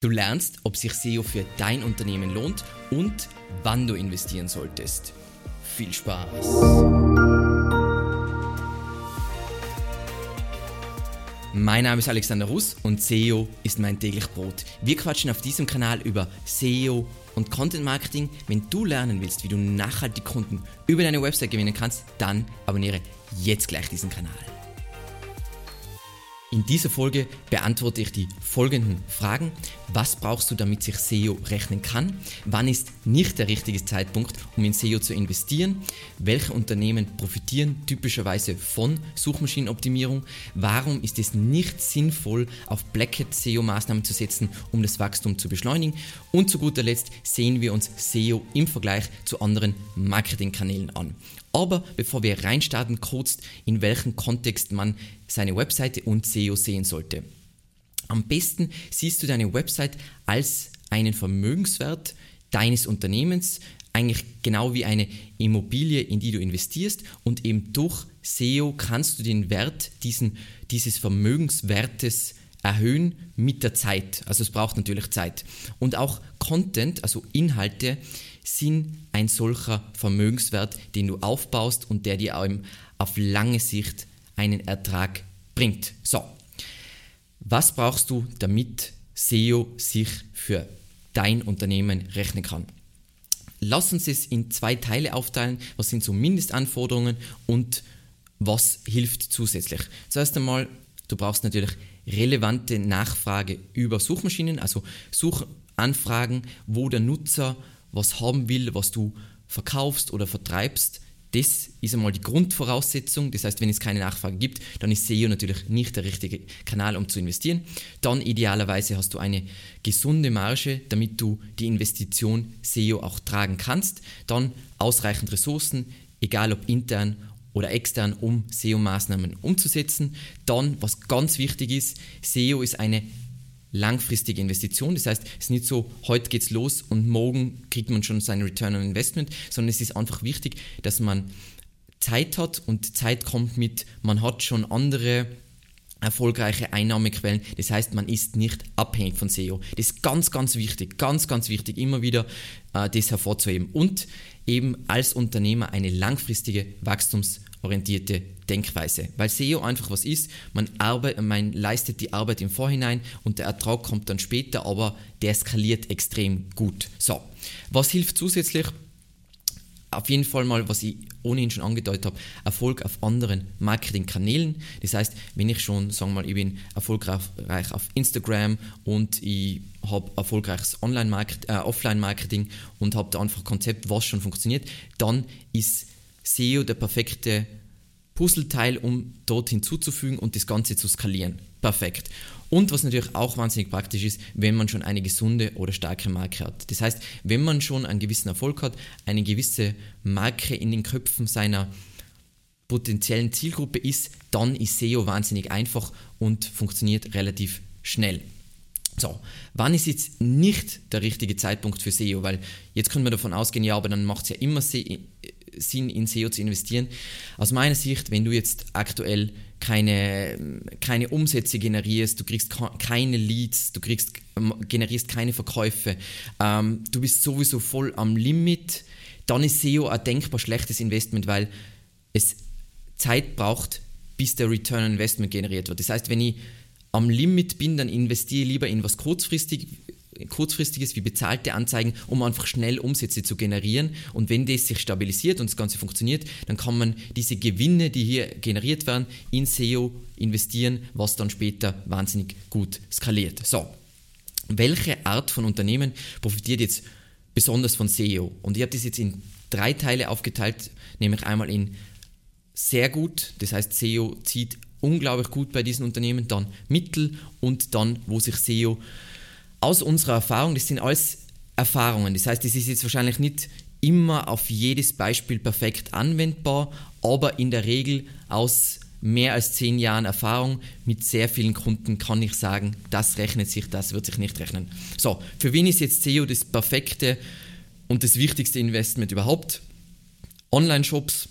Du lernst, ob sich SEO für dein Unternehmen lohnt und wann du investieren solltest. Viel Spaß! Mein Name ist Alexander Russ und SEO ist mein täglich Brot. Wir quatschen auf diesem Kanal über SEO und Content Marketing. Wenn du lernen willst, wie du nachhaltig Kunden über deine Website gewinnen kannst, dann abonniere jetzt gleich diesen Kanal. In dieser Folge beantworte ich die folgenden Fragen. Was brauchst du, damit sich SEO rechnen kann? Wann ist nicht der richtige Zeitpunkt, um in SEO zu investieren? Welche Unternehmen profitieren typischerweise von Suchmaschinenoptimierung? Warum ist es nicht sinnvoll, auf Blackhat SEO-Maßnahmen zu setzen, um das Wachstum zu beschleunigen? Und zu guter Letzt sehen wir uns SEO im Vergleich zu anderen Marketingkanälen an. Aber bevor wir reinstarten, kurz in welchem Kontext man seine Webseite und SEO sehen sollte. Am besten siehst du deine Website als einen Vermögenswert deines Unternehmens, eigentlich genau wie eine Immobilie, in die du investierst und eben durch SEO kannst du den Wert diesen, dieses Vermögenswertes erhöhen mit der Zeit. Also es braucht natürlich Zeit. Und auch Content, also Inhalte, sind ein solcher Vermögenswert, den du aufbaust und der dir auf lange Sicht einen Ertrag bringt. So, was brauchst du, damit SEO sich für dein Unternehmen rechnen kann? Lass uns es in zwei Teile aufteilen. Was sind so Mindestanforderungen und was hilft zusätzlich? Zuerst einmal, du brauchst natürlich relevante Nachfrage über Suchmaschinen, also Suchanfragen, wo der Nutzer was haben will, was du verkaufst oder vertreibst. Das ist einmal die Grundvoraussetzung. Das heißt, wenn es keine Nachfrage gibt, dann ist SEO natürlich nicht der richtige Kanal, um zu investieren. Dann idealerweise hast du eine gesunde Marge, damit du die Investition SEO auch tragen kannst. Dann ausreichend Ressourcen, egal ob intern oder extern, um SEO-Maßnahmen umzusetzen. Dann, was ganz wichtig ist, SEO ist eine langfristige Investition. Das heißt, es ist nicht so, heute geht's los und morgen kriegt man schon seinen Return on Investment, sondern es ist einfach wichtig, dass man Zeit hat und Zeit kommt mit, man hat schon andere erfolgreiche Einnahmequellen. Das heißt, man ist nicht abhängig von SEO. Das ist ganz, ganz wichtig, ganz, ganz wichtig, immer wieder äh, das hervorzuheben. Und eben als Unternehmer eine langfristige wachstumsorientierte Denkweise. Weil SEO einfach was ist, man, arbeit, man leistet die Arbeit im Vorhinein und der Ertrag kommt dann später, aber der skaliert extrem gut. So, was hilft zusätzlich? Auf jeden Fall mal, was ich ohnehin schon angedeutet habe, Erfolg auf anderen Marketingkanälen. Das heißt, wenn ich schon, sagen wir mal, ich bin erfolgreich auf Instagram und ich habe erfolgreiches Online-Marketing, äh, Offline-Marketing und habe da einfach ein Konzept, was schon funktioniert, dann ist SEO der perfekte Puzzleteil, um dort hinzuzufügen und das Ganze zu skalieren. Perfekt. Und was natürlich auch wahnsinnig praktisch ist, wenn man schon eine gesunde oder starke Marke hat. Das heißt, wenn man schon einen gewissen Erfolg hat, eine gewisse Marke in den Köpfen seiner potenziellen Zielgruppe ist, dann ist SEO wahnsinnig einfach und funktioniert relativ schnell. So, wann ist jetzt nicht der richtige Zeitpunkt für SEO? Weil jetzt können wir davon ausgehen, ja, aber dann macht es ja immer Sinn, in SEO zu investieren. Aus meiner Sicht, wenn du jetzt aktuell keine, keine Umsätze generierst, du kriegst keine Leads, du kriegst, ähm, generierst keine Verkäufe, ähm, du bist sowieso voll am Limit, dann ist SEO ein denkbar schlechtes Investment, weil es Zeit braucht, bis der Return on Investment generiert wird. Das heißt, wenn ich am Limit bin, dann investiere ich lieber in was kurzfristig, kurzfristiges wie bezahlte Anzeigen, um einfach schnell Umsätze zu generieren. Und wenn das sich stabilisiert und das Ganze funktioniert, dann kann man diese Gewinne, die hier generiert werden, in SEO investieren, was dann später wahnsinnig gut skaliert. So, welche Art von Unternehmen profitiert jetzt besonders von SEO? Und ich habe das jetzt in drei Teile aufgeteilt, nämlich einmal in sehr gut, das heißt SEO zieht unglaublich gut bei diesen Unternehmen, dann mittel und dann, wo sich SEO aus unserer Erfahrung, das sind alles Erfahrungen. Das heißt, es ist jetzt wahrscheinlich nicht immer auf jedes Beispiel perfekt anwendbar, aber in der Regel aus mehr als zehn Jahren Erfahrung mit sehr vielen Kunden kann ich sagen, das rechnet sich, das wird sich nicht rechnen. So, für wen ist jetzt SEO das perfekte und das wichtigste Investment überhaupt? Online-Shops,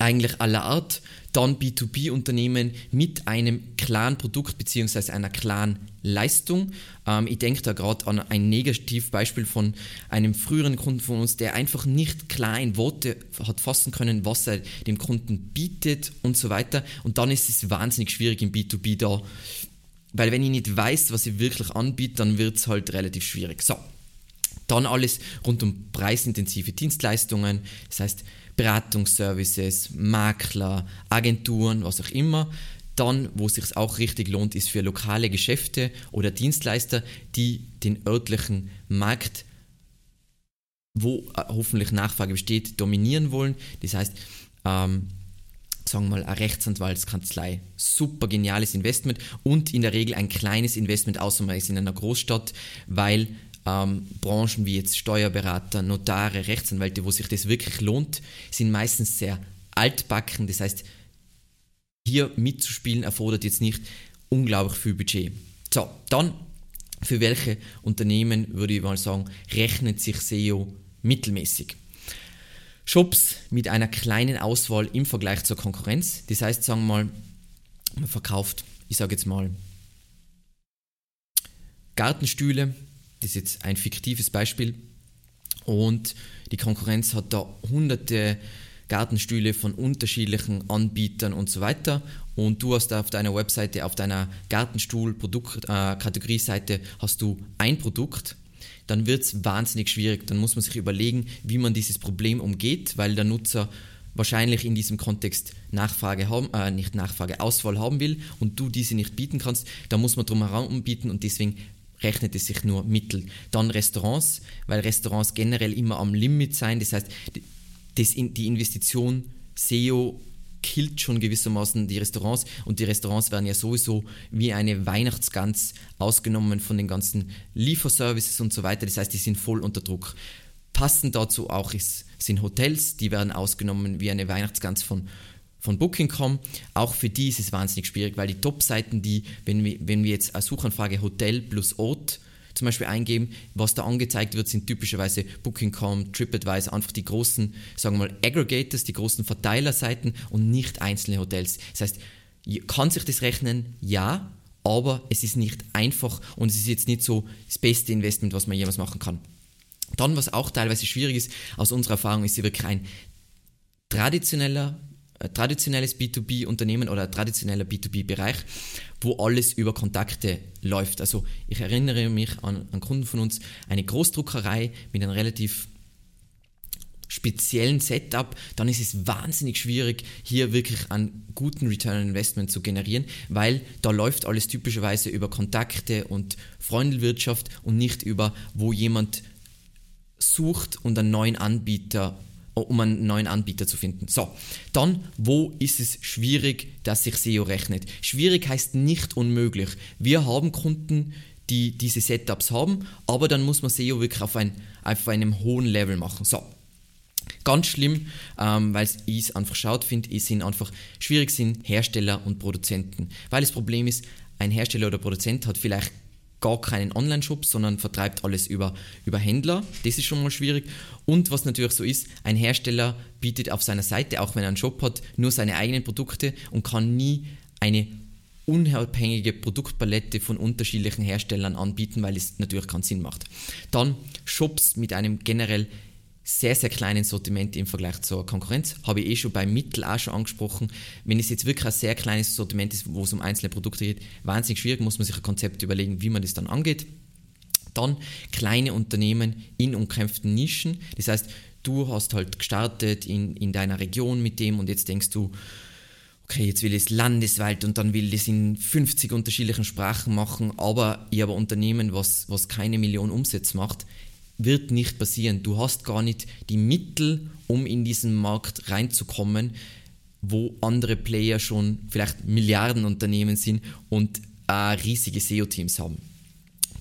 eigentlich aller Art. Dann B2B-Unternehmen mit einem klaren Produkt bzw. einer klaren Leistung. Ähm, ich denke da gerade an ein Negativbeispiel von einem früheren Kunden von uns, der einfach nicht klar in Worte hat fassen können, was er dem Kunden bietet und so weiter. Und dann ist es wahnsinnig schwierig im B2B da, weil wenn ich nicht weiß, was ich wirklich anbiete, dann wird es halt relativ schwierig. So, dann alles rund um preisintensive Dienstleistungen, das heißt Beratungsservices, Makler, Agenturen, was auch immer. Dann, wo es sich auch richtig lohnt, ist für lokale Geschäfte oder Dienstleister, die den örtlichen Markt, wo äh, hoffentlich Nachfrage besteht, dominieren wollen. Das heißt, ähm, sagen wir mal, eine Rechtsanwaltskanzlei. Super geniales Investment und in der Regel ein kleines Investment, außer man ist in einer Großstadt, weil ähm, Branchen wie jetzt Steuerberater, Notare, Rechtsanwälte, wo sich das wirklich lohnt, sind meistens sehr altbacken. Das heißt, hier mitzuspielen erfordert jetzt nicht unglaublich viel Budget. So, dann für welche Unternehmen würde ich mal sagen, rechnet sich SEO mittelmäßig? Shops mit einer kleinen Auswahl im Vergleich zur Konkurrenz. Das heißt, sagen wir mal, man verkauft, ich sage jetzt mal, Gartenstühle, das ist jetzt ein fiktives Beispiel. Und die Konkurrenz hat da hunderte Gartenstühle von unterschiedlichen Anbietern und so weiter. Und du hast auf deiner Webseite, auf deiner Gartenstuhl-Kategorie-Seite äh, hast du ein Produkt. Dann wird es wahnsinnig schwierig. Dann muss man sich überlegen, wie man dieses Problem umgeht, weil der Nutzer wahrscheinlich in diesem Kontext Nachfrage haben, äh, nicht Nachfrage, Auswahl haben will und du diese nicht bieten kannst, da muss man drum herum bieten und deswegen rechnet es sich nur mittel. Dann Restaurants, weil Restaurants generell immer am Limit sein. Das heißt, das in, die Investition SEO killt schon gewissermaßen die Restaurants und die Restaurants werden ja sowieso wie eine Weihnachtsgans ausgenommen von den ganzen Lieferservices und so weiter. Das heißt, die sind voll unter Druck. Passend dazu auch ist, sind Hotels, die werden ausgenommen wie eine Weihnachtsgans von von Booking.com. Auch für die ist es wahnsinnig schwierig, weil die Top-Seiten, die, wenn wir, wenn wir jetzt eine Suchanfrage Hotel plus Ort zum Beispiel eingeben, was da angezeigt wird, sind typischerweise Booking.com, TripAdvisor, einfach die großen, sagen wir mal, Aggregators, die großen Verteilerseiten und nicht einzelne Hotels. Das heißt, kann sich das rechnen? Ja, aber es ist nicht einfach und es ist jetzt nicht so das beste Investment, was man jemals machen kann. Dann, was auch teilweise schwierig ist, aus unserer Erfahrung, ist wirklich ein traditioneller traditionelles B2B-Unternehmen oder traditioneller B2B-Bereich, wo alles über Kontakte läuft. Also ich erinnere mich an einen Kunden von uns, eine Großdruckerei mit einem relativ speziellen Setup, dann ist es wahnsinnig schwierig, hier wirklich einen guten Return on Investment zu generieren, weil da läuft alles typischerweise über Kontakte und Freundelwirtschaft und nicht über, wo jemand sucht und einen neuen Anbieter um einen neuen Anbieter zu finden. So, dann, wo ist es schwierig, dass sich SEO rechnet? Schwierig heißt nicht unmöglich. Wir haben Kunden, die diese Setups haben, aber dann muss man SEO wirklich auf, ein, auf einem hohen Level machen. So, Ganz schlimm, ähm, weil es einfach schaut, finde ich, sind einfach schwierig sind Hersteller und Produzenten. Weil das Problem ist, ein Hersteller oder Produzent hat vielleicht gar keinen Online-Shop, sondern vertreibt alles über, über Händler. Das ist schon mal schwierig. Und was natürlich so ist, ein Hersteller bietet auf seiner Seite, auch wenn er einen Shop hat, nur seine eigenen Produkte und kann nie eine unabhängige Produktpalette von unterschiedlichen Herstellern anbieten, weil es natürlich keinen Sinn macht. Dann Shops mit einem generell sehr, sehr kleinen Sortiment im Vergleich zur Konkurrenz. Habe ich eh schon beim Mittel auch schon angesprochen. Wenn es jetzt wirklich ein sehr kleines Sortiment ist, wo es um einzelne Produkte geht, wahnsinnig schwierig, muss man sich ein Konzept überlegen, wie man das dann angeht. Dann kleine Unternehmen in umkämpften Nischen. Das heißt, du hast halt gestartet in, in deiner Region mit dem und jetzt denkst du, okay, jetzt will ich es landesweit und dann will ich es in 50 unterschiedlichen Sprachen machen, aber ich habe ein Unternehmen, was, was keine Million Umsatz macht wird nicht passieren. Du hast gar nicht die Mittel, um in diesen Markt reinzukommen, wo andere Player schon vielleicht Milliardenunternehmen sind und äh, riesige SEO-Teams haben.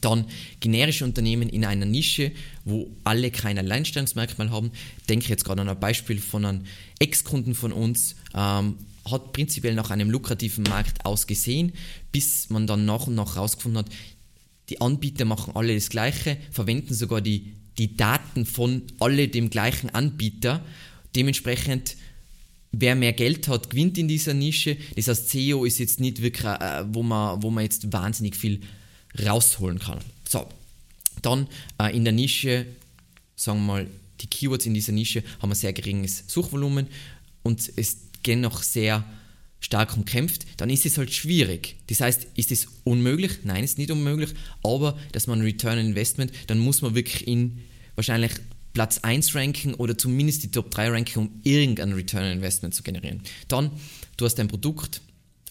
Dann generische Unternehmen in einer Nische, wo alle kein Alleinstellungsmerkmal haben. Denke jetzt gerade an ein Beispiel von einem Ex-Kunden von uns, ähm, hat prinzipiell nach einem lukrativen Markt ausgesehen, bis man dann nach und nach herausgefunden hat, die Anbieter machen alle das Gleiche, verwenden sogar die, die Daten von alle dem gleichen Anbieter. Dementsprechend wer mehr Geld hat, gewinnt in dieser Nische. Das heißt, SEO ist jetzt nicht wirklich, äh, wo, man, wo man jetzt wahnsinnig viel rausholen kann. So, dann äh, in der Nische, sagen wir mal, die Keywords in dieser Nische haben ein sehr geringes Suchvolumen und es gehen noch sehr stark umkämpft, dann ist es halt schwierig. Das heißt, ist es unmöglich? Nein, ist nicht unmöglich, aber dass man Return Investment, dann muss man wirklich in wahrscheinlich Platz 1 ranken oder zumindest die Top 3 ranken, um irgendein Return Investment zu generieren. Dann, du hast ein Produkt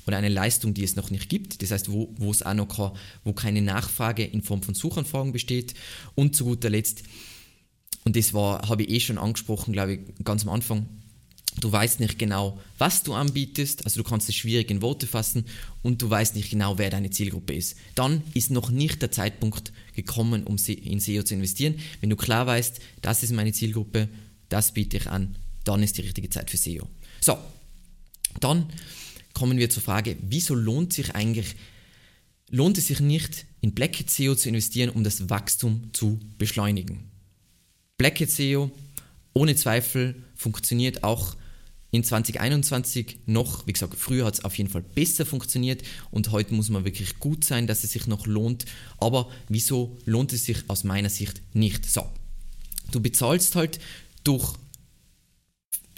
oder eine Leistung, die es noch nicht gibt, das heißt, wo, wo es auch noch kann, wo keine Nachfrage in Form von Suchanfragen besteht und zu guter Letzt, und das war, habe ich eh schon angesprochen, glaube ich, ganz am Anfang, du weißt nicht genau, was du anbietest, also du kannst es schwierig in Worte fassen und du weißt nicht genau, wer deine Zielgruppe ist. Dann ist noch nicht der Zeitpunkt gekommen, um in SEO zu investieren. Wenn du klar weißt, das ist meine Zielgruppe, das biete ich an, dann ist die richtige Zeit für SEO. So, dann kommen wir zur Frage, wieso lohnt sich eigentlich, lohnt es sich nicht, in Blackhead SEO zu investieren, um das Wachstum zu beschleunigen? Blackhead SEO ohne Zweifel funktioniert auch in 2021 noch, wie gesagt, früher hat es auf jeden Fall besser funktioniert und heute muss man wirklich gut sein, dass es sich noch lohnt. Aber wieso lohnt es sich aus meiner Sicht nicht? So, du bezahlst halt durch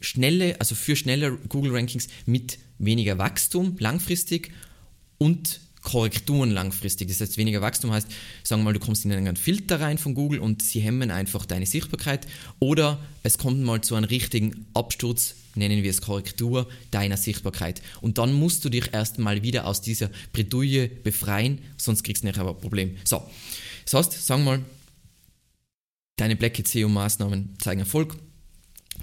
schnelle, also für schnelle Google Rankings mit weniger Wachstum langfristig und Korrekturen langfristig. Das heißt, weniger Wachstum heißt, sagen wir mal, du kommst in einen Filter rein von Google und sie hemmen einfach deine Sichtbarkeit oder es kommt mal zu einem richtigen Absturz, nennen wir es Korrektur, deiner Sichtbarkeit. Und dann musst du dich erstmal wieder aus dieser Bredouille befreien, sonst kriegst du nachher ein Problem. So, das heißt, sagen wir mal, deine Black SEO-Maßnahmen zeigen Erfolg,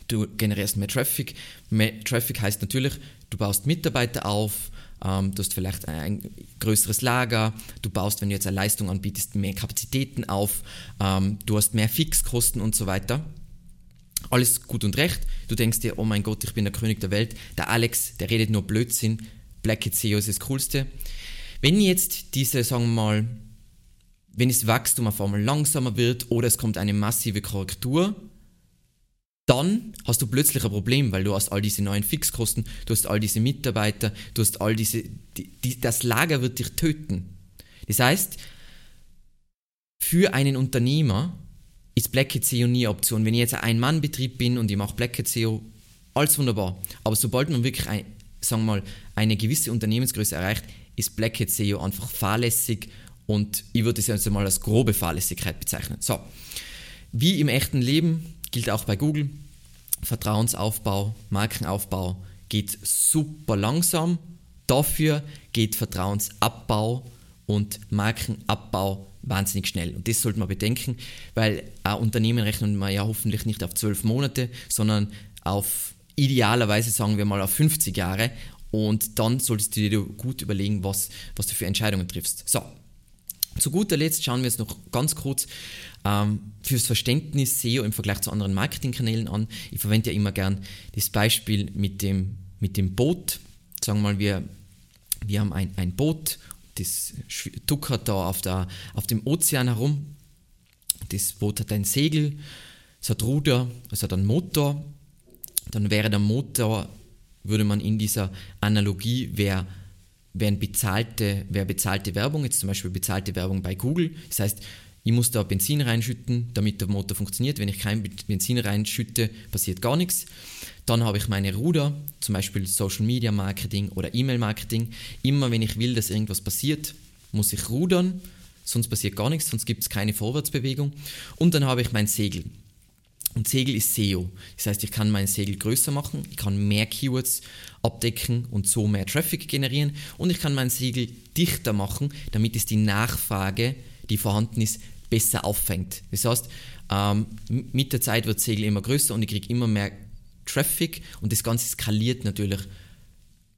du generierst mehr Traffic. Mehr Traffic heißt natürlich, du baust Mitarbeiter auf, ähm, du hast vielleicht ein größeres Lager, du baust, wenn du jetzt eine Leistung anbietest, mehr Kapazitäten auf, ähm, du hast mehr Fixkosten und so weiter. Alles gut und recht. Du denkst dir, oh mein Gott, ich bin der König der Welt. Der Alex, der redet nur Blödsinn. Black Hat SEO ist das Coolste. Wenn jetzt diese, sagen wir mal, wenn das Wachstum auf einmal langsamer wird oder es kommt eine massive Korrektur, dann hast du plötzlich ein Problem, weil du hast all diese neuen Fixkosten, du hast all diese Mitarbeiter, du hast all diese, die, die, das Lager wird dich töten. Das heißt, für einen Unternehmer ist Black Hat SEO nie eine Option. Wenn ich jetzt ein Ein-Mann-Betrieb bin und ich mache Black Hat SEO, alles wunderbar. Aber sobald man wirklich, ein, sagen wir mal, eine gewisse Unternehmensgröße erreicht, ist Black Hat SEO einfach fahrlässig und ich würde es jetzt mal als grobe Fahrlässigkeit bezeichnen. So, wie im echten Leben gilt auch bei Google. Vertrauensaufbau, Markenaufbau geht super langsam. Dafür geht Vertrauensabbau und Markenabbau wahnsinnig schnell. Und das sollte man bedenken, weil ein Unternehmen rechnet man ja hoffentlich nicht auf zwölf Monate, sondern auf idealerweise sagen wir mal auf 50 Jahre. Und dann solltest du dir gut überlegen, was, was du für Entscheidungen triffst. So, zu guter Letzt schauen wir jetzt noch ganz kurz ähm, fürs Verständnis SEO im Vergleich zu anderen Marketingkanälen an. Ich verwende ja immer gern das Beispiel mit dem, mit dem Boot. Sagen wir mal, wir, wir haben ein, ein Boot, das tuckert da auf, der, auf dem Ozean herum. Das Boot hat ein Segel, es hat Ruder, es hat einen Motor. Dann wäre der Motor, würde man in dieser Analogie, wäre wären bezahlte, wäre bezahlte Werbung, jetzt zum Beispiel bezahlte Werbung bei Google. Das heißt, ich muss da Benzin reinschütten, damit der Motor funktioniert. Wenn ich kein Benzin reinschütte, passiert gar nichts. Dann habe ich meine Ruder, zum Beispiel Social Media Marketing oder E-Mail Marketing. Immer wenn ich will, dass irgendwas passiert, muss ich rudern, sonst passiert gar nichts, sonst gibt es keine Vorwärtsbewegung. Und dann habe ich mein Segel. Und Segel ist SEO. Das heißt, ich kann mein Segel größer machen, ich kann mehr Keywords abdecken und so mehr Traffic generieren und ich kann mein Segel dichter machen, damit es die Nachfrage, die vorhanden ist, besser auffängt. Das heißt, ähm, mit der Zeit wird Segel immer größer und ich kriege immer mehr Traffic und das Ganze skaliert natürlich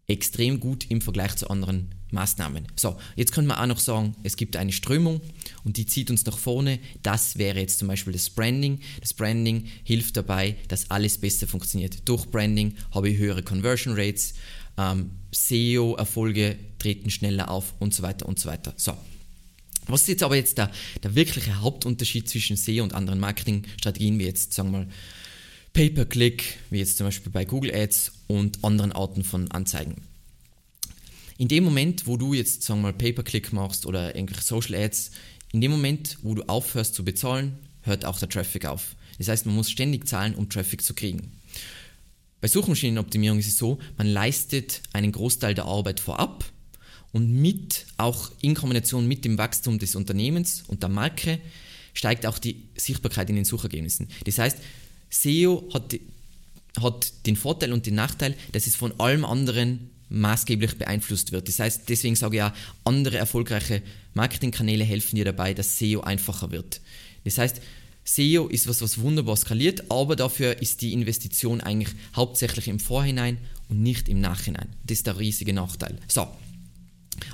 extrem gut im Vergleich zu anderen Maßnahmen. So, jetzt könnte man auch noch sagen, es gibt eine Strömung und die zieht uns nach vorne. Das wäre jetzt zum Beispiel das Branding. Das Branding hilft dabei, dass alles besser funktioniert. Durch Branding habe ich höhere Conversion Rates, ähm, SEO-Erfolge treten schneller auf und so weiter und so weiter. So. Was ist jetzt aber jetzt der, der wirkliche Hauptunterschied zwischen SEO und anderen Marketingstrategien, wie jetzt, sagen wir mal, Pay-per-Click, wie jetzt zum Beispiel bei Google Ads und anderen Arten von Anzeigen. In dem Moment, wo du jetzt, sagen wir mal, Pay-per-Click machst oder irgendwelche Social Ads, in dem Moment, wo du aufhörst zu bezahlen, hört auch der Traffic auf. Das heißt, man muss ständig zahlen, um Traffic zu kriegen. Bei Suchmaschinenoptimierung ist es so, man leistet einen Großteil der Arbeit vorab und mit, auch in Kombination mit dem Wachstum des Unternehmens und der Marke, steigt auch die Sichtbarkeit in den Suchergebnissen. Das heißt, SEO hat, hat den Vorteil und den Nachteil, dass es von allem anderen maßgeblich beeinflusst wird. Das heißt, deswegen sage ich auch, andere erfolgreiche Marketingkanäle helfen dir dabei, dass SEO einfacher wird. Das heißt, SEO ist was, was wunderbar skaliert, aber dafür ist die Investition eigentlich hauptsächlich im Vorhinein und nicht im Nachhinein. Das ist der riesige Nachteil. So.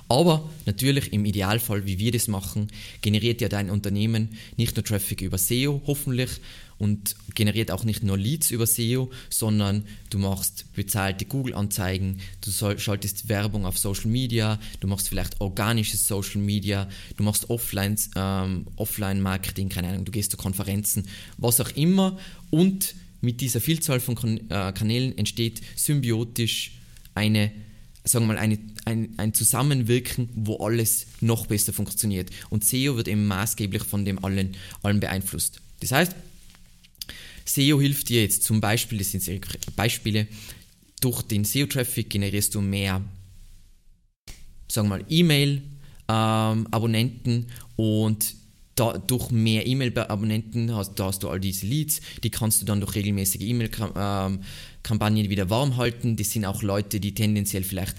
Aber natürlich im Idealfall, wie wir das machen, generiert ja dein Unternehmen nicht nur Traffic über SEO, hoffentlich, und generiert auch nicht nur Leads über SEO, sondern du machst bezahlte Google-Anzeigen, du schaltest Werbung auf Social Media, du machst vielleicht organisches Social Media, du machst Offline, ähm, Offline-Marketing, keine Ahnung, du gehst zu Konferenzen, was auch immer. Und mit dieser Vielzahl von äh, Kanälen entsteht symbiotisch eine sagen wir mal, eine, ein, ein Zusammenwirken, wo alles noch besser funktioniert. Und SEO wird eben maßgeblich von dem allen, allen beeinflusst. Das heißt, SEO hilft dir jetzt zum Beispiel, das sind Beispiele, durch den SEO-Traffic generierst du mehr, sagen wir mal, E-Mail-Abonnenten ähm, und da, durch mehr E-Mail-Abonnenten hast, da hast du all diese Leads, die kannst du dann durch regelmäßige E-Mail-Kampagnen wieder warm halten. Das sind auch Leute, die tendenziell vielleicht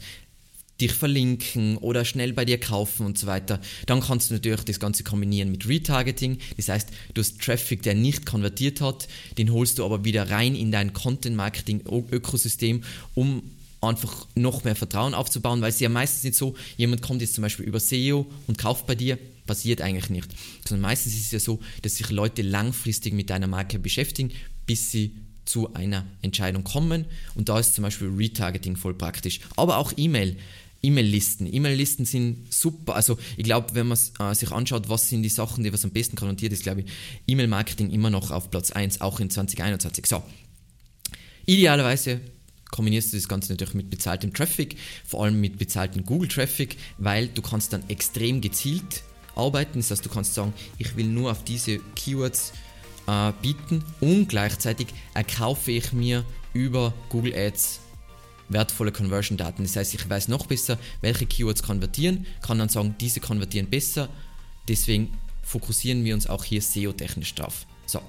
dich verlinken oder schnell bei dir kaufen und so weiter. Dann kannst du natürlich das Ganze kombinieren mit Retargeting. Das heißt, du hast Traffic, der nicht konvertiert hat, den holst du aber wieder rein in dein Content-Marketing-Ökosystem, um einfach noch mehr Vertrauen aufzubauen, weil es ja meistens nicht so, jemand kommt jetzt zum Beispiel über SEO und kauft bei dir, passiert eigentlich nicht. Sondern meistens ist es ja so, dass sich Leute langfristig mit deiner Marke beschäftigen, bis sie zu einer Entscheidung kommen. Und da ist zum Beispiel Retargeting voll praktisch. Aber auch E-Mail. E-Mail-Listen. E-Mail-Listen sind super. Also ich glaube, wenn man äh, sich anschaut, was sind die Sachen, die was am besten konnotiert ist, glaube ich, E-Mail-Marketing immer noch auf Platz 1, auch in 2021. So. Idealerweise kombinierst du das Ganze natürlich mit bezahltem Traffic, vor allem mit bezahltem Google-Traffic, weil du kannst dann extrem gezielt arbeiten. Das heißt, du kannst sagen, ich will nur auf diese Keywords äh, bieten und gleichzeitig erkaufe ich mir über Google Ads wertvolle Conversion-Daten. Das heißt, ich weiß noch besser, welche Keywords konvertieren, kann dann sagen, diese konvertieren besser. Deswegen fokussieren wir uns auch hier SEO-technisch drauf. So,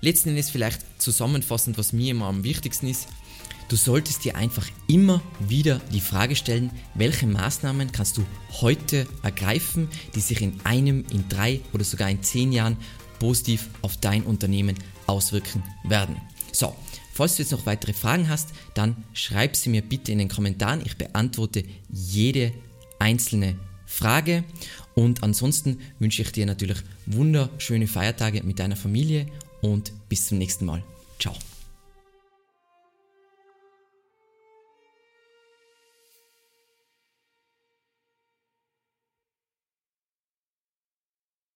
letzten Endes vielleicht zusammenfassend, was mir immer am wichtigsten ist. Du solltest dir einfach immer wieder die Frage stellen, welche Maßnahmen kannst du heute ergreifen, die sich in einem, in drei oder sogar in zehn Jahren positiv auf dein Unternehmen auswirken werden. So, falls du jetzt noch weitere Fragen hast, dann schreib sie mir bitte in den Kommentaren. Ich beantworte jede einzelne Frage. Und ansonsten wünsche ich dir natürlich wunderschöne Feiertage mit deiner Familie und bis zum nächsten Mal. Ciao.